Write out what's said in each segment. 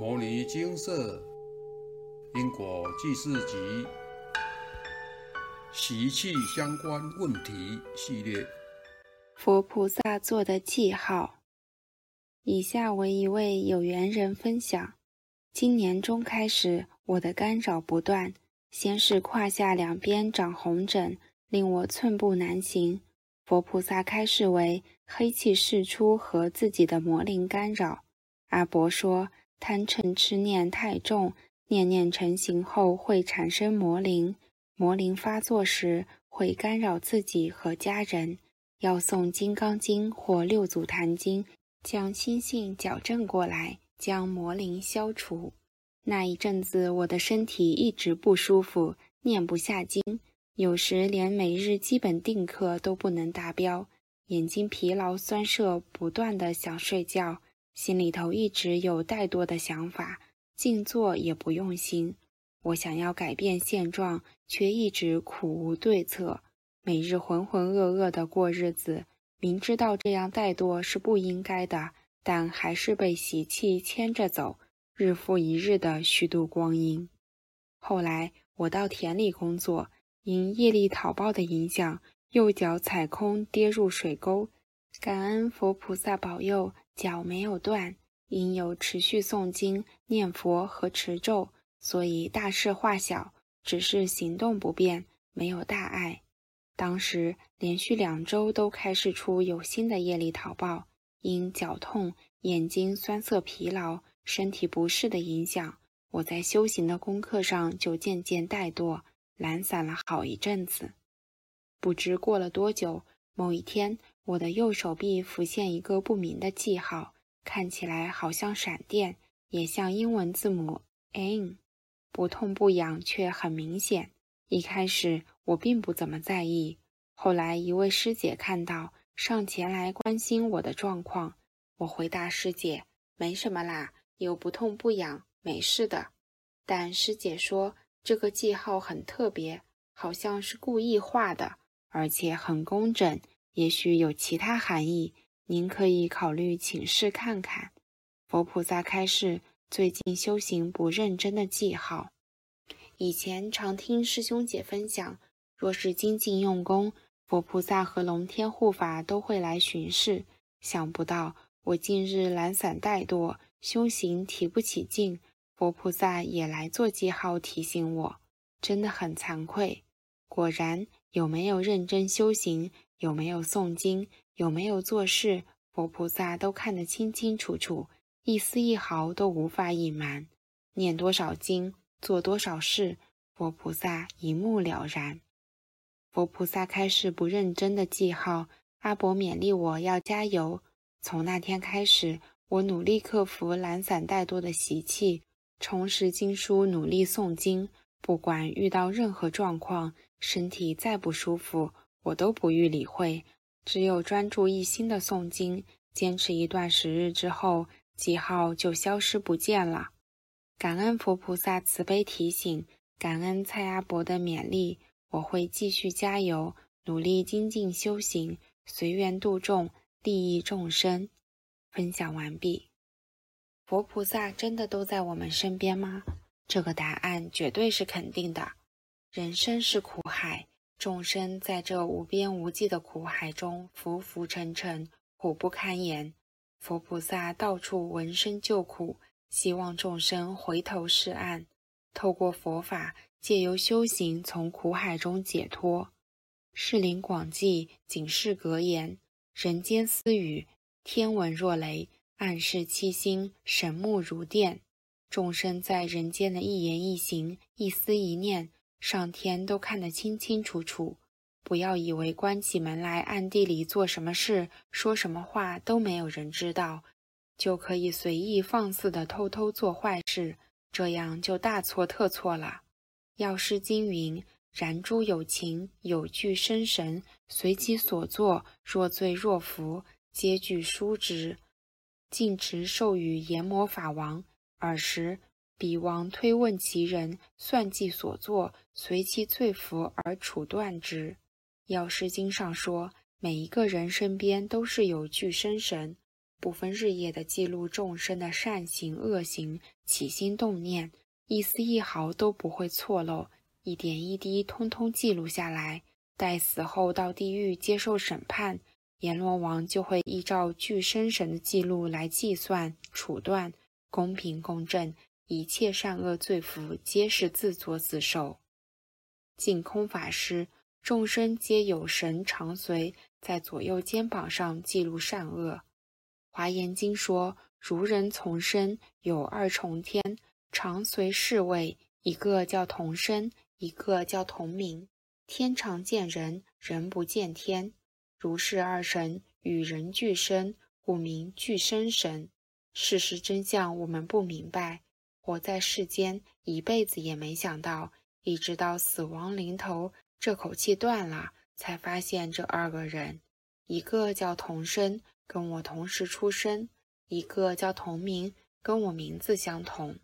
摩尼金色因果记事集习气相关问题系列。佛菩萨做的记号。以下为一位有缘人分享：今年中开始，我的干扰不断，先是胯下两边长红疹，令我寸步难行。佛菩萨开示为黑气释出和自己的魔灵干扰。阿伯说。贪嗔痴念太重，念念成形后会产生魔灵，魔灵发作时会干扰自己和家人。要诵《金刚经》或《六祖坛经》，将心性矫正过来，将魔灵消除。那一阵子，我的身体一直不舒服，念不下经，有时连每日基本定课都不能达标，眼睛疲劳酸涩，不断的想睡觉。心里头一直有怠惰的想法，静坐也不用心。我想要改变现状，却一直苦无对策，每日浑浑噩噩的过日子。明知道这样怠惰是不应该的，但还是被习气牵着走，日复一日的虚度光阴。后来我到田里工作，因业力讨报的影响，右脚踩空跌入水沟。感恩佛菩萨保佑。脚没有断，因有持续诵经、念佛和持咒，所以大事化小，只是行动不便，没有大碍。当时连续两周都开始出有新的业力逃报，因脚痛、眼睛酸涩、疲劳、身体不适的影响，我在修行的功课上就渐渐怠惰、懒散了好一阵子。不知过了多久，某一天。我的右手臂浮现一个不明的记号，看起来好像闪电，也像英文字母 N，不痛不痒却很明显。一开始我并不怎么在意，后来一位师姐看到，上前来关心我的状况。我回答师姐：“没什么啦，有不痛不痒，没事的。”但师姐说这个记号很特别，好像是故意画的，而且很工整。也许有其他含义，您可以考虑请示看看。佛菩萨开示：最近修行不认真的记号。以前常听师兄姐分享，若是精进用功，佛菩萨和龙天护法都会来巡视。想不到我近日懒散怠惰，修行提不起劲，佛菩萨也来做记号提醒我，真的很惭愧。果然，有没有认真修行？有没有诵经，有没有做事，佛菩萨都看得清清楚楚，一丝一毫都无法隐瞒。念多少经，做多少事，佛菩萨一目了然。佛菩萨开始不认真的记号，阿伯勉励我要加油。从那天开始，我努力克服懒散怠惰的习气，重拾经书，努力诵经。不管遇到任何状况，身体再不舒服。我都不予理会，只有专注一心的诵经，坚持一段时日之后，记号就消失不见了。感恩佛菩萨慈悲提醒，感恩蔡阿伯的勉励，我会继续加油，努力精进修行，随缘度众，利益众生。分享完毕。佛菩萨真的都在我们身边吗？这个答案绝对是肯定的。人生是苦海。众生在这无边无际的苦海中浮浮沉沉，苦不堪言。佛菩萨到处闻声救苦，希望众生回头是岸，透过佛法，借由修行从苦海中解脱。世林广记警示格言：人间私语，天闻若雷；暗示七星，神目如电。众生在人间的一言一行，一思一念。上天都看得清清楚楚，不要以为关起门来暗地里做什么事、说什么话都没有人知道，就可以随意放肆的偷偷做坏事，这样就大错特错了。药师经云：“然诸有情有具生神，随其所作，若罪若福，皆具殊之。”净持授予阎魔法王，尔时。彼王推问其人，算计所作，随其罪福而处断之。药师经上说，每一个人身边都是有具生神，不分日夜的记录众生的善行恶行、起心动念，一丝一毫都不会错漏，一点一滴通通记录下来。待死后到地狱接受审判，阎罗王就会依照具生神的记录来计算处断，公平公正，一切善恶罪福皆是自作自受。净空法师，众生皆有神常随，在左右肩膀上记录善恶。华严经说，如人从生有二重天，常随侍卫，一个叫同生，一个叫同名。天常见人，人不见天。如是二神与人俱生，故名俱生神。事实真相我们不明白，活在世间一辈子也没想到，一直到死亡临头，这口气断了，才发现这二个人，一个叫同生。跟我同时出生，一个叫同名，跟我名字相同。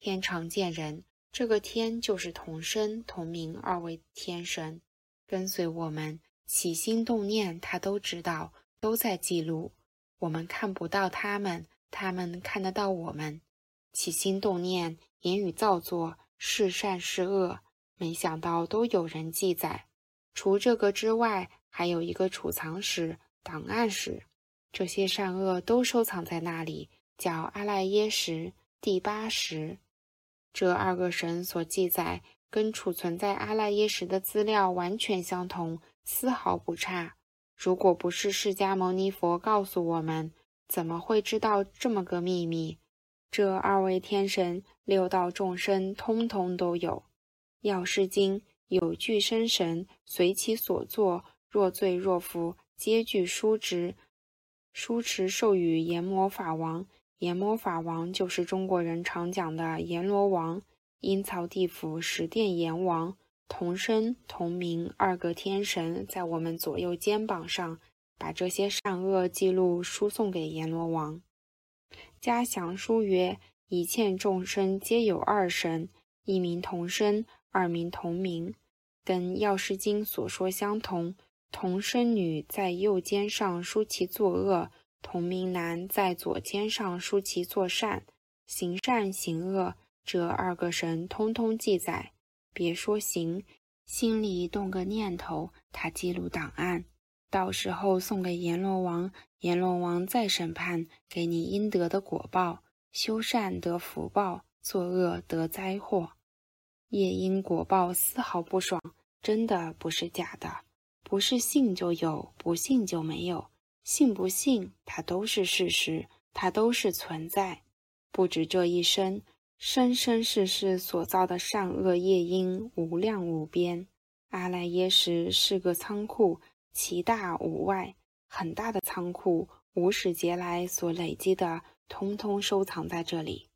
天常见人，这个天就是同生同名二位天神，跟随我们起心动念，他都知道，都在记录。我们看不到他们，他们看得到我们。起心动念，言语造作，是善是恶，没想到都有人记载。除这个之外，还有一个储藏室。档案室，这些善恶都收藏在那里，叫阿赖耶识第八识。这二个神所记载，跟储存在阿赖耶识的资料完全相同，丝毫不差。如果不是释迦牟尼佛告诉我们，怎么会知道这么个秘密？这二位天神、六道众生，通通都有。药师经有具身神，随其所作，若罪若福。皆具书之，书持授予阎魔法王。阎魔法王就是中国人常讲的阎罗王。阴曹地府十殿阎王，同生同名二个天神，在我们左右肩膀上，把这些善恶记录输送给阎罗王。嘉祥书曰：一切众生皆有二神，一名同生，二名同名，跟药师经所说相同。同生女在右肩上书其作恶，同名男在左肩上书其作善。行善行恶，这二个神通通记载。别说行，心里动个念头，他记录档案，到时候送给阎罗王，阎罗王再审判，给你应得的果报。修善得福报，作恶得灾祸。业因果报丝毫不爽，真的不是假的。不是信就有，不信就没有。信不信，它都是事实，它都是存在。不止这一生，生生世世所造的善恶业因无量无边。阿赖耶识是个仓库，其大无外，很大的仓库，无始劫来所累积的，通通收藏在这里。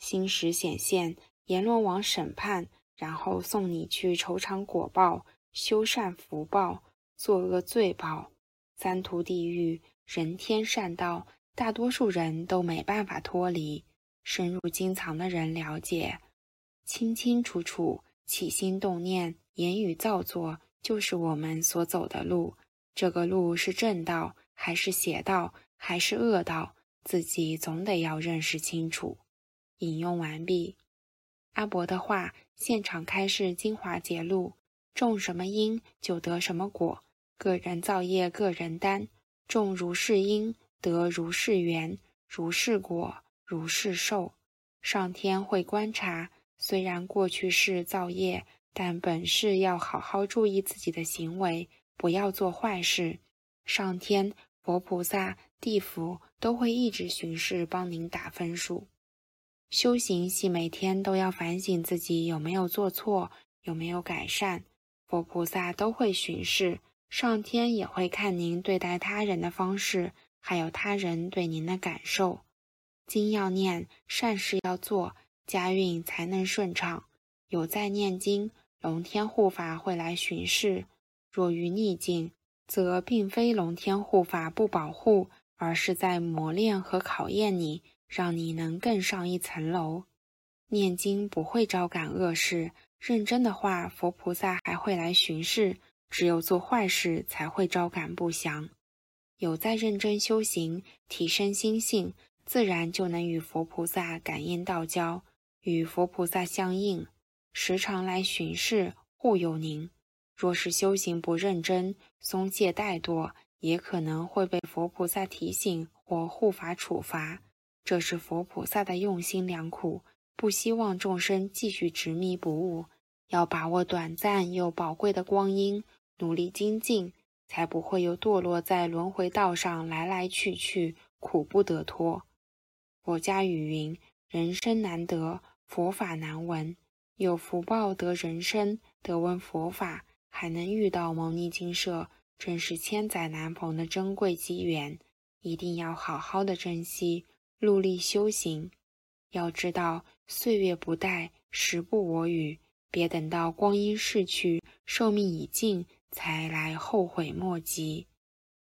心时显现，阎罗王审判，然后送你去酬偿果报。修善福报，作恶罪报，三途地狱、人天善道，大多数人都没办法脱离。深入经藏的人了解，清清楚楚，起心动念、言语造作，就是我们所走的路。这个路是正道，还是邪道，还是恶道，自己总得要认识清楚。引用完毕。阿伯的话，现场开示精华节录。种什么因就得什么果，个人造业个人担，种如是因得如是缘，如是果如是受。上天会观察，虽然过去是造业，但本是要好好注意自己的行为，不要做坏事。上天、佛菩萨、地府都会一直巡视，帮您打分数。修行系每天都要反省自己有没有做错，有没有改善。佛菩萨都会巡视，上天也会看您对待他人的方式，还有他人对您的感受。经要念，善事要做，家运才能顺畅。有在念经，龙天护法会来巡视。若遇逆境，则并非龙天护法不保护，而是在磨练和考验你，让你能更上一层楼。念经不会招感恶事。认真的话，佛菩萨还会来巡视；只有做坏事才会招感不祥。有在认真修行，提升心性，自然就能与佛菩萨感应道交，与佛菩萨相应，时常来巡视护佑您。若是修行不认真、松懈怠惰，也可能会被佛菩萨提醒或护法处罚。这是佛菩萨的用心良苦，不希望众生继续执迷不悟，要把握短暂又宝贵的光阴，努力精进，才不会又堕落在轮回道上来来去去，苦不得脱。佛家语云：“人生难得，佛法难闻。”有福报得人生，得闻佛法，还能遇到牟尼精舍，正是千载难逢的珍贵机缘，一定要好好的珍惜。努力修行，要知道岁月不待，时不我与，别等到光阴逝去，寿命已尽，才来后悔莫及。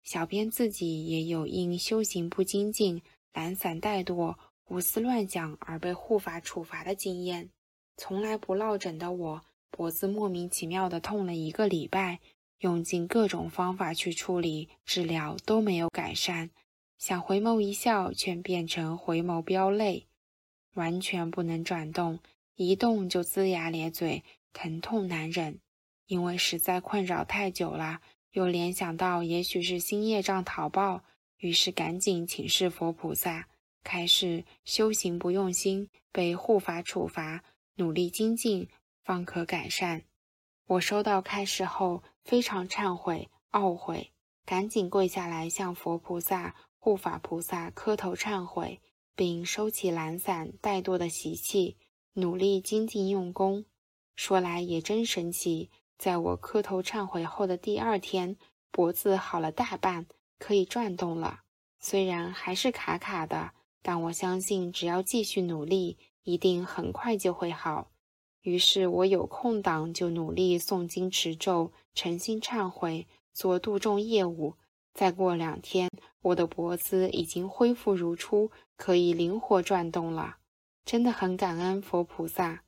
小编自己也有因修行不精进、懒散怠惰、胡思乱想而被护法处罚的经验。从来不落枕的我，脖子莫名其妙的痛了一个礼拜，用尽各种方法去处理治疗都没有改善。想回眸一笑，却变成回眸飙泪，完全不能转动，一动就龇牙咧嘴，疼痛难忍。因为实在困扰太久了，又联想到也许是新业障讨报，于是赶紧请示佛菩萨，开示修行不用心，被护法处罚，努力精进方可改善。我收到开示后，非常忏悔懊悔，赶紧跪下来向佛菩萨。护法菩萨磕头忏悔，并收起懒散怠惰的习气，努力精进用功。说来也真神奇，在我磕头忏悔后的第二天，脖子好了大半，可以转动了。虽然还是卡卡的，但我相信只要继续努力，一定很快就会好。于是我有空档就努力诵经持咒，诚心忏悔，做度众业务。再过两天。我的脖子已经恢复如初，可以灵活转动了，真的很感恩佛菩萨。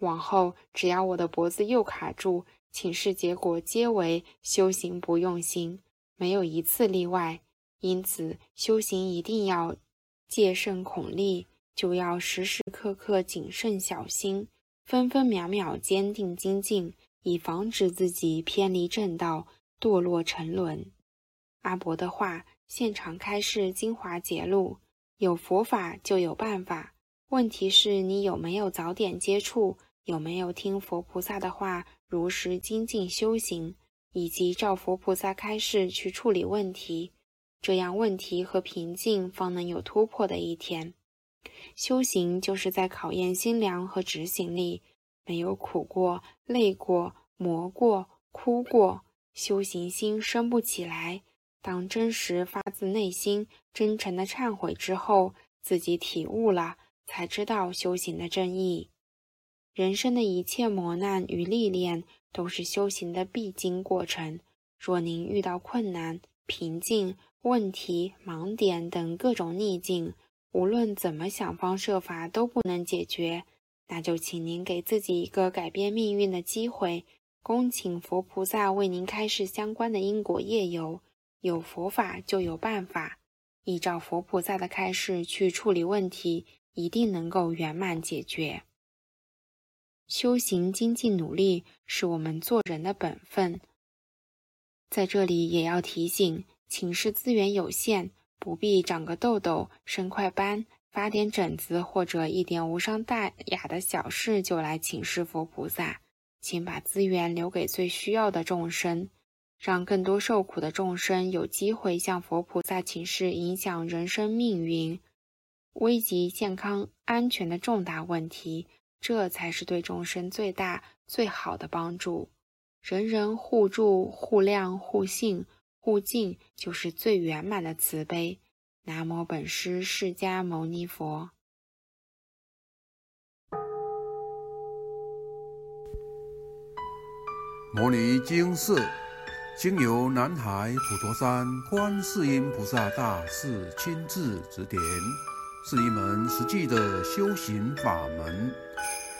往后只要我的脖子又卡住，请示结果皆为修行不用心，没有一次例外。因此修行一定要戒慎恐厉，就要时时刻刻谨慎小心，分分秒秒坚定精进，以防止自己偏离正道，堕落沉沦。阿伯的话。现场开示精华节录，有佛法就有办法。问题是你有没有早点接触，有没有听佛菩萨的话，如实精进修行，以及照佛菩萨开示去处理问题，这样问题和瓶颈方能有突破的一天。修行就是在考验心量和执行力，没有苦过、累过、磨过、哭过，修行心升不起来。当真实发自内心、真诚的忏悔之后，自己体悟了，才知道修行的真意。人生的一切磨难与历练，都是修行的必经过程。若您遇到困难、瓶颈、问题、盲点等各种逆境，无论怎么想方设法都不能解决，那就请您给自己一个改变命运的机会，恭请佛菩萨为您开示相关的因果业由。有佛法就有办法，依照佛菩萨的开示去处理问题，一定能够圆满解决。修行精进努力是我们做人的本分。在这里也要提醒，寝室资源有限，不必长个痘痘、生块斑、发点疹子或者一点无伤大雅的小事就来请示佛菩萨，请把资源留给最需要的众生。让更多受苦的众生有机会向佛菩萨请示影响人生命运、危及健康安全的重大问题，这才是对众生最大最好的帮助。人人互助、互谅、互信、互敬，就是最圆满的慈悲。南无本师释迦牟尼佛。摩尼经寺。经由南海普陀山观世音菩萨大士亲自指点，是一门实际的修行法门，